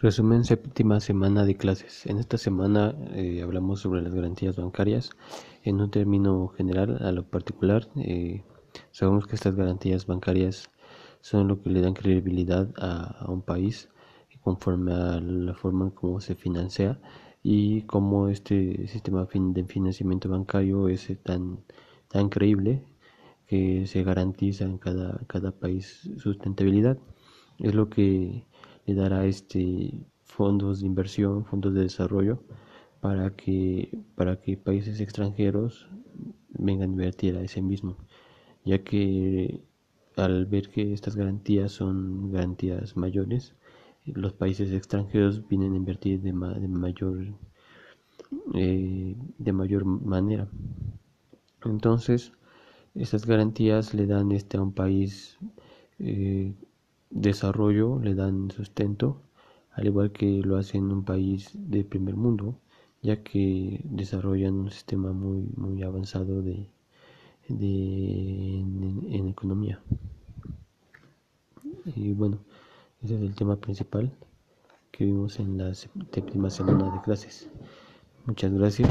Resumen séptima semana de clases. En esta semana eh, hablamos sobre las garantías bancarias. En un término general, a lo particular, eh, sabemos que estas garantías bancarias son lo que le dan credibilidad a, un país conforme a la forma en cómo se financia y cómo este sistema de financiamiento bancario es tan, tan creíble que se garantiza en cada, cada país sustentabilidad. Es lo que le dará este fondos de inversión, fondos de desarrollo para que para que países extranjeros vengan a invertir a ese mismo, ya que al ver que estas garantías son garantías mayores, los países extranjeros vienen a invertir de, mayor eh, de mayor manera. Entonces, estas garantías le dan este a un país eh, desarrollo, le dan sustento, al igual que lo hace en un país de primer mundo, ya que desarrollan un sistema muy, muy avanzado de, de en, economía. Y bueno, ese es el tema principal que vimos en la séptima semana de clases. Muchas gracias.